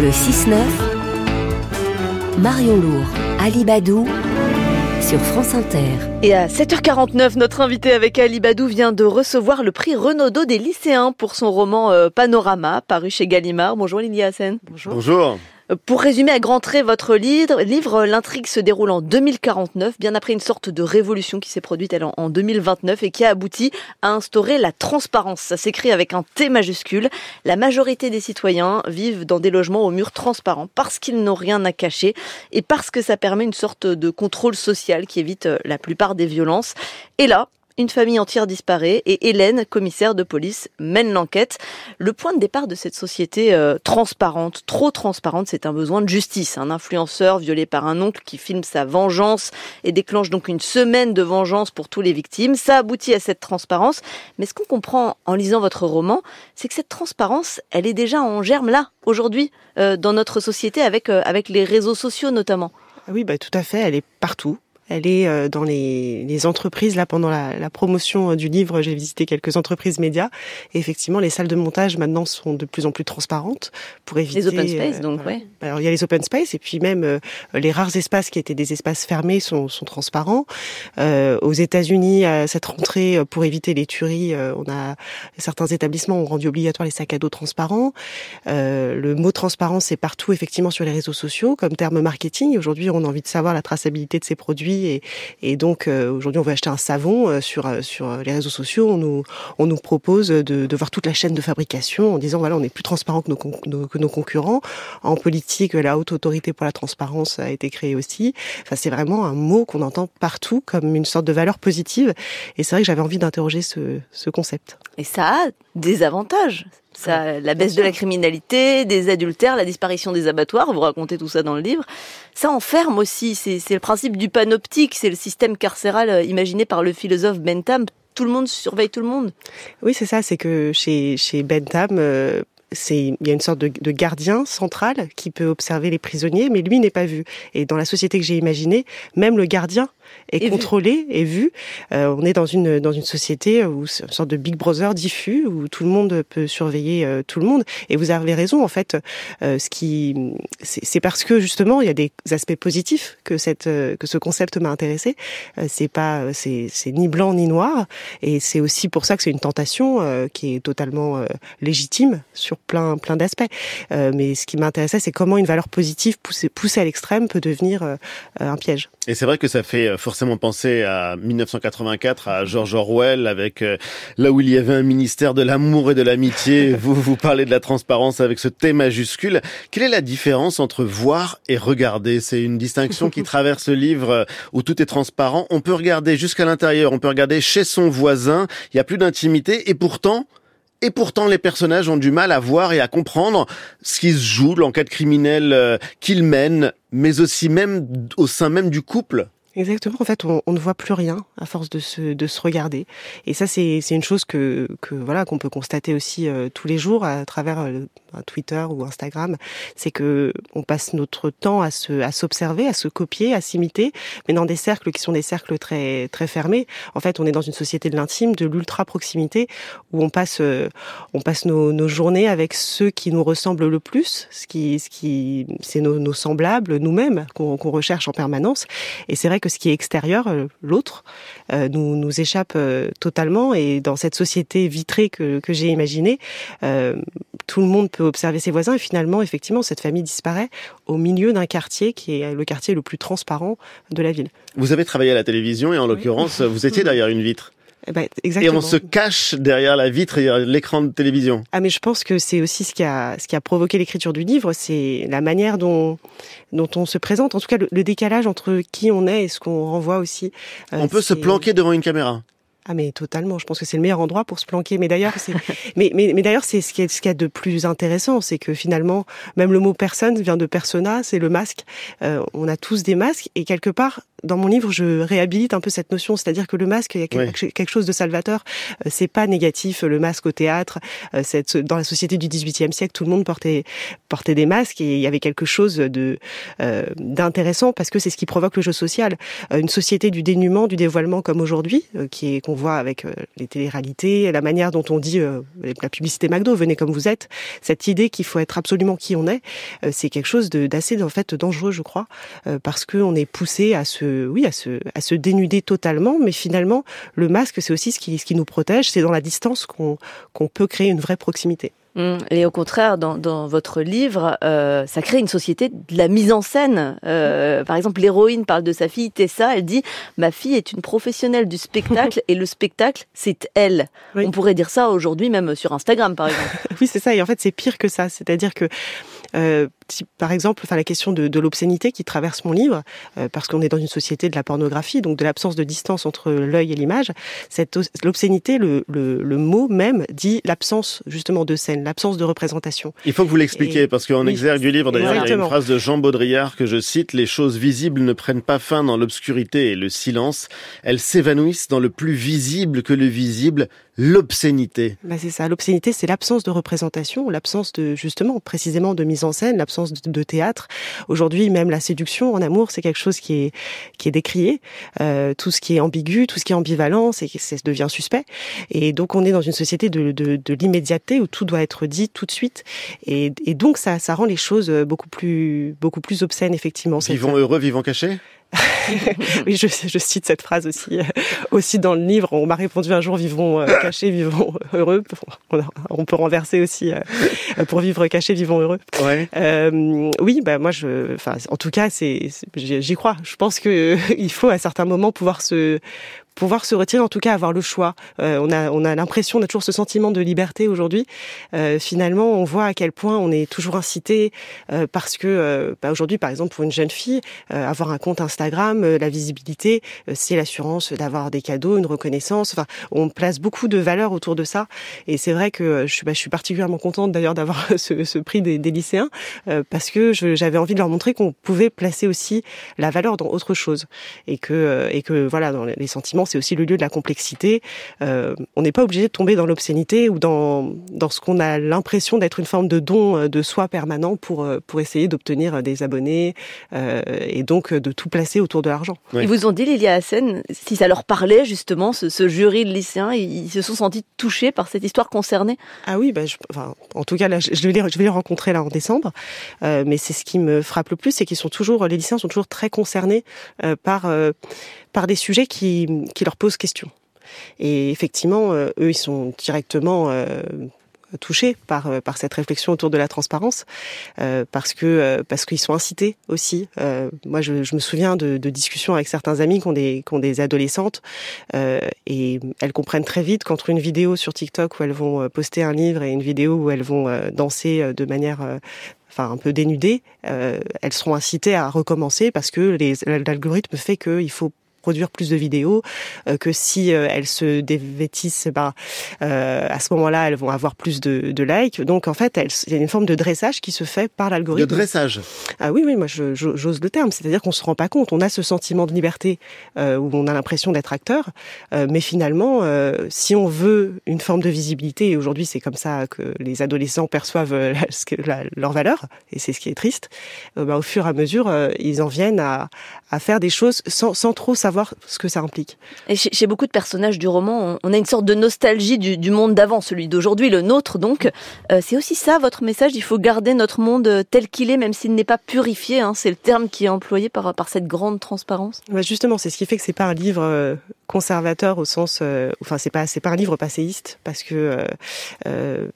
Le 6-9, Marion Lourd, Ali Badou, sur France Inter. Et à 7h49, notre invité avec Ali Badou vient de recevoir le prix Renaudot des lycéens pour son roman euh, Panorama, paru chez Gallimard. Bonjour Lily Hassen. Bonjour. Bonjour. Pour résumer à grands traits votre livre, l'intrigue se déroule en 2049, bien après une sorte de révolution qui s'est produite en 2029 et qui a abouti à instaurer la transparence. Ça s'écrit avec un T majuscule. La majorité des citoyens vivent dans des logements aux murs transparents parce qu'ils n'ont rien à cacher et parce que ça permet une sorte de contrôle social qui évite euh, la plupart des violences. Et là, une famille entière disparaît et Hélène, commissaire de police, mène l'enquête. Le point de départ de cette société euh, transparente, trop transparente, c'est un besoin de justice. Un influenceur violé par un oncle qui filme sa vengeance et déclenche donc une semaine de vengeance pour tous les victimes. Ça aboutit à cette transparence. Mais ce qu'on comprend en lisant votre roman, c'est que cette transparence, elle est déjà en germe là, aujourd'hui, euh, dans notre société, avec, euh, avec les réseaux sociaux notamment. Oui, bah, tout à fait, elle est partout. Elle est euh, dans les, les entreprises. Là, pendant la, la promotion euh, du livre, j'ai visité quelques entreprises médias. Et effectivement, les salles de montage maintenant sont de plus en plus transparentes pour éviter. Les open space, euh, donc, ouais. Alors, il y a les open space et puis même les rares espaces qui étaient des espaces fermés sont, sont transparents. Euh, aux États-Unis, à cette rentrée, pour éviter les tueries, on a certains établissements ont rendu obligatoire les sacs à dos transparents. le mot transparence c'est partout, effectivement, sur les réseaux sociaux comme terme marketing. Aujourd'hui, on a envie de savoir la traçabilité de ces produits et, donc euh, aujourd'hui on veut acheter un savon euh, sur euh, sur les réseaux sociaux, on nous on nous propose de, voir toute la chaîne de fabrication en disant voilà on est plus transparent que nos, que nos concurrents. En politique, la haute autorité pour la transparence a été créée aussi. Enfin c'est vraiment un mot qu'on entend partout comme une sorte de valeur positive. Et c'est vrai que j'avais envie d'interroger ce, ce concept. Et ça a des avantages. Ça, la baisse de la criminalité, des adultères, la disparition des abattoirs, vous racontez tout ça dans le livre. Ça enferme aussi, c'est le principe du panoptique, c'est le système carcéral euh, imaginé par le philosophe Bentham. Tout le monde surveille tout le monde. Oui, c'est ça, c'est que chez, chez Bentham, euh, il y a une sorte de, de, gardien central qui peut observer les prisonniers, mais lui n'est pas vu. Et dans la société que j'ai imaginée, même le gardien est contrôlé et vu. Euh, on est dans une dans une société où c'est une sorte de Big Brother diffus où tout le monde peut surveiller euh, tout le monde. Et vous avez raison en fait. Euh, ce qui c'est parce que justement il y a des aspects positifs que cette que ce concept m'a intéressé. c'est pas c'est c'est ni blanc ni noir et c'est aussi pour ça que c'est une tentation qui est totalement légitime sur plein plein d'aspects. mais ce qui m'intéressait c'est comment une valeur positive poussée poussée à l'extrême peut devenir un piège. Et c'est vrai que ça fait forcément penser à 1984, à George Orwell, avec euh, là où il y avait un ministère de l'amour et de l'amitié. vous, vous parlez de la transparence avec ce T majuscule. Quelle est la différence entre voir et regarder? C'est une distinction qui traverse le livre euh, où tout est transparent. On peut regarder jusqu'à l'intérieur, on peut regarder chez son voisin. Il y a plus d'intimité et pourtant, et pourtant, les personnages ont du mal à voir et à comprendre ce qui se joue, l'enquête criminelle euh, qu'ils mènent, mais aussi même au sein même du couple. Exactement. En fait, on, on, ne voit plus rien à force de se, de se regarder. Et ça, c'est une chose que, que voilà qu'on peut constater aussi euh, tous les jours à travers euh, Twitter ou Instagram. C'est que on passe notre temps à se à s'observer, à se copier, à s'imiter, mais dans des cercles qui sont des cercles très très fermés. En fait, on est dans une société de l'intime, de l'ultra proximité, où on passe euh, on passe nos, nos, journées avec ceux qui nous ressemblent le plus, ce qui ce qui c'est nos, nos semblables, nous-mêmes qu'on qu'on recherche en permanence. Et c'est vrai que ce qui est extérieur, euh, l'autre, euh, nous, nous échappe euh, totalement. Et dans cette société vitrée que, que j'ai imaginée, tout le monde peut observer ses voisins. Et finalement, effectivement, cette famille disparaît au milieu d'un quartier qui est le quartier le plus transparent de la ville. Vous avez travaillé à la télévision et en l'occurrence, vous étiez derrière une vitre. Eh ben, et on se cache derrière la vitre, derrière l'écran de télévision. Ah mais je pense que c'est aussi ce qui a ce qui a provoqué l'écriture du livre, c'est la manière dont dont on se présente, en tout cas le, décalage entre qui on est et ce qu'on renvoie aussi. Euh, on peut se planquer devant une caméra. Ah mais totalement, je pense que c'est le meilleur endroit pour se planquer. Mais d'ailleurs, c'est mais, mais, mais d'ailleurs c'est ce qui est ce qu'il y a de plus intéressant, c'est que finalement même le mot personne vient de persona, c'est le masque. Euh, on a tous des masques et quelque part dans mon livre, je réhabilite un peu cette notion, c'est-à-dire que le masque, il y a quelque chose de salvateur. Euh, c'est pas négatif le masque au théâtre. Euh, dans la société du XVIIIe siècle, tout le monde portait portait des masques et il y avait quelque chose de euh, d'intéressant parce que c'est ce qui provoque le jeu social. Une société du dénuement, du dévoilement comme aujourd'hui, qui est qu'on voit avec les téléréalités, la manière dont on dit la publicité McDo, venez comme vous êtes. Cette idée qu'il faut être absolument qui on est, c'est quelque chose d'assez en fait dangereux, je crois, parce qu'on est poussé à se oui, à se, à se dénuder totalement. Mais finalement, le masque, c'est aussi ce qui, ce qui nous protège. C'est dans la distance qu'on qu'on peut créer une vraie proximité. Mmh. Et au contraire, dans, dans votre livre, euh, ça crée une société de la mise en scène. Euh, par exemple, l'héroïne parle de sa fille Tessa. Elle dit Ma fille est une professionnelle du spectacle et le spectacle, c'est elle. On pourrait dire ça aujourd'hui, même sur Instagram, par exemple. oui, c'est ça. Et en fait, c'est pire que ça. C'est-à-dire que euh, par exemple, enfin la question de, de l'obscénité qui traverse mon livre, euh, parce qu'on est dans une société de la pornographie, donc de l'absence de distance entre l'œil et l'image. Cette l'obscénité, le, le, le, mot même dit l'absence justement de scène, l'absence de représentation. Il faut que vous l'expliquiez, parce qu'en exergue du livre, d'ailleurs, il y a une phrase de Jean Baudrillard que je cite les choses visibles ne prennent pas fin dans l'obscurité et le silence, elles s'évanouissent dans le plus visible que le visible, l'obscénité. Bah c'est ça, l'obscénité, c'est l'absence de représentation, l'absence de justement précisément de mise en scène, l'absence de, théâtre. Aujourd'hui, même la séduction en amour, c'est quelque chose qui est qui est décrié. Euh, tout ce qui est ambigu, tout ce qui est ambivalent, c'est ça devient suspect. Et donc on est dans une société de, de, de l'immédiateté où tout doit être dit tout de suite. Et, et donc ça ça rend les choses beaucoup plus beaucoup plus obscènes effectivement. Vivons heureux, vivons cachés. Oui, je, je, cite cette phrase aussi, euh, aussi dans le livre. On m'a répondu un jour vivons euh, cachés, vivons heureux. On, peut renverser aussi euh, pour vivre caché, vivons heureux. Ouais. oui, bah moi, je, enfin, en tout cas, c'est, j'y crois. Je pense que il faut à certains moments pouvoir se pouvoir se retirer, en tout cas avoir le choix. Euh, on a, on a l'impression, on a toujours ce sentiment de liberté aujourd'hui. Euh, finalement, on voit à quel point on est toujours incité euh, parce que bah aujourd'hui, par exemple, pour une jeune fille, avoir un compte Instagram, la visibilité, c'est l'assurance d'avoir des cadeaux, une reconnaissance. Enfin, on place beaucoup de valeurs autour de ça. Et c'est vrai que je, bah, je suis particulièrement contente d'ailleurs d'avoir ce, ce, prix des, des lycéens parce que j'avais envie de leur montrer qu'on pouvait placer aussi la valeur dans autre chose et que et que voilà dans les sentiments c'est aussi le lieu de la complexité. Euh, on n'est pas obligé de tomber dans l'obscénité ou dans, dans ce qu'on a l'impression d'être une forme de don euh, de soi permanent pour, euh, pour essayer d'obtenir des abonnés et donc de tout placer autour de l'argent. Ils vous ont dit, Lilia Hassen, si ça leur parlait justement, ce, jury de lycéens, ils se sont sentis touchés par cette histoire concernée Ah oui, bah, enfin, en tout cas, là, je, vais les, je vais les rencontrer là en décembre, mais c'est ce qui me frappe le plus, c'est qu'ils sont toujours, les lycéens sont toujours très concernés par par des sujets qui, qui leur posent question. Et effectivement, euh, eux, ils sont directement euh, touchés par euh, par cette réflexion autour de la transparence parce que parce qu'ils sont incités aussi. moi, je, me souviens de, de, discussions avec certains amis qui ont des qui ont des adolescentes et elles comprennent très vite qu'entre une vidéo sur TikTok où elles vont poster un livre et une vidéo où elles vont danser de manière enfin un peu dénudée, elles seront incitées à recommencer parce que l'algorithme fait qu'il faut produire plus de vidéos, euh, que si euh, elles se dévêtissent, bah, euh, à ce moment-là, elles vont avoir plus de, de likes. Donc en fait, il y a une forme de dressage qui se fait par l'algorithme. De dressage Ah oui, oui, moi j'ose le terme. C'est-à-dire qu'on se rend pas compte. On a ce sentiment de liberté où on a l'impression d'être acteur, mais finalement, si on veut une forme de visibilité, et aujourd'hui c'est comme ça que les adolescents perçoivent leur valeur, et c'est ce qui est triste, bah, au fur et à mesure, ils en viennent à, à faire des choses sans, sans trop savoir ce que ça implique. Et chez, beaucoup de personnages du roman, on, a une sorte de nostalgie du, monde d'avant, celui d'aujourd'hui, le nôtre. Donc, euh, c'est aussi ça votre message. Il faut garder notre monde tel qu'il est, même s'il n'est pas purifié. Hein. c'est le terme qui est employé par, par cette grande transparence. Justement, c'est ce qui fait que c'est pas un livre euh, conservateur au sens, euh, enfin, c'est pas pas un livre passéiste parce que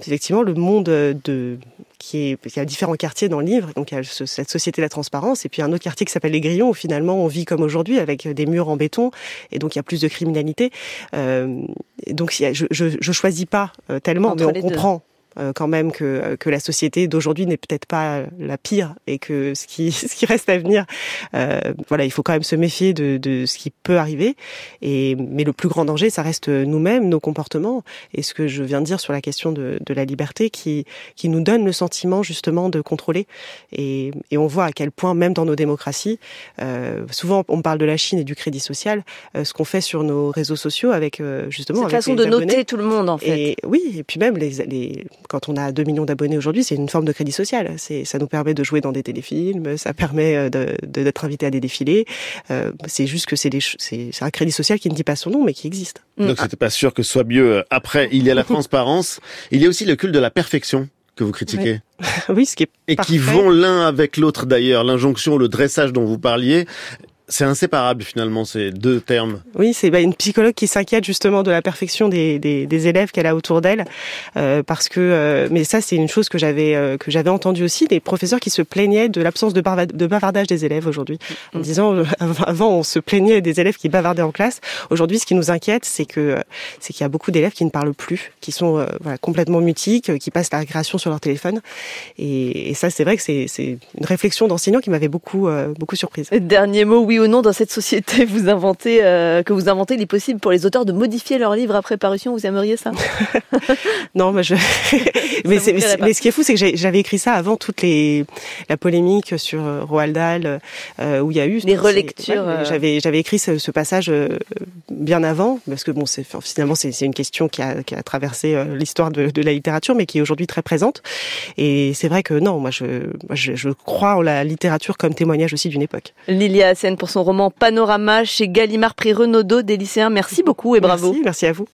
effectivement, le monde de qui est, il y a différents quartiers dans le livre. Donc, il y a cette société de la transparence, et puis un autre quartier qui s'appelle les Grillons, où finalement on vit comme aujourd'hui avec des murs en béton, et donc il y a plus de criminalité. Euh, donc, je, je, je, choisis pas euh, tellement, mais on comprend quand même que, que la société d'aujourd'hui n'est peut-être pas la pire et que ce qui, ce qui reste à venir, euh, voilà, il faut quand même se méfier de, de ce qui peut arriver. Et, mais le plus grand danger, ça reste nous-mêmes, nos comportements et ce que je viens de dire sur la question de, de la liberté qui, qui nous donne le sentiment justement de contrôler. Et, et on voit à quel point, même dans nos démocraties, euh, souvent on parle de la Chine et du crédit social, euh, ce qu'on fait sur nos réseaux sociaux avec euh, justement... Cette façon de noter tout le monde en fait. Et, oui, et puis même les, les, quand on a 2 millions d'abonnés aujourd'hui, c'est une forme de crédit social. C'est, ça nous permet de jouer dans des téléfilms, ça permet euh, de, de, d'être invité à des défilés. Euh, c'est juste que c'est, des, c'est, c'est un crédit social qui ne dit pas son nom, mais qui existe. Donc c'était pas sûr que ce soit mieux. Après, il y a la transparence, il y a aussi le culte de la perfection que vous critiquez. Oui, oui ce qui est Et parfait. qui vont l'un avec l'autre d'ailleurs. L'injonction, le dressage dont vous parliez, c'est inséparable finalement ces deux termes. Oui, c'est bah, une psychologue qui s'inquiète justement de la perfection des, des, des élèves qu'elle a autour d'elle, euh, parce que. Euh, mais ça, c'est une chose que j'avais euh, que j'avais entendu aussi des professeurs qui se plaignaient de l'absence de, bavardage des élèves aujourd'hui, en disant euh, avant on se plaignait des élèves qui bavardaient en classe. Aujourd'hui, ce qui nous inquiète, c'est que c'est qu'il y a beaucoup d'élèves qui ne parlent plus, qui sont euh, voilà, complètement mutiques, euh, qui passent la récréation sur leur téléphone. Et, et ça, c'est vrai que c'est c'est une réflexion d'enseignant qui m'avait beaucoup euh, beaucoup surprise. Dernier mot, oui ou non, dans cette société, vous inventez euh, que vous inventez, il est possible pour les auteurs de modifier leur livre après parution. Vous aimeriez ça? Non, mais je. mais, ce qui est fou, c'est que j'avais écrit ça avant toute les la polémique sur euh, Roald Dahl, euh, où il y a eu Les relectures, ouais. J'avais j'avais écrit ce, ce passage bien avant, parce que bon, c'est finalement c'est une question qui a, qui a traversé l'histoire de, de la littérature, mais qui est aujourd'hui très présente. Et c'est vrai que non, moi je, moi, je je crois en la littérature comme témoignage aussi d'une époque. Lilia Hassen pour son roman Panorama chez Gallimard Prix Renaudot des lycéens. Merci beaucoup et bravo. Merci, merci à vous.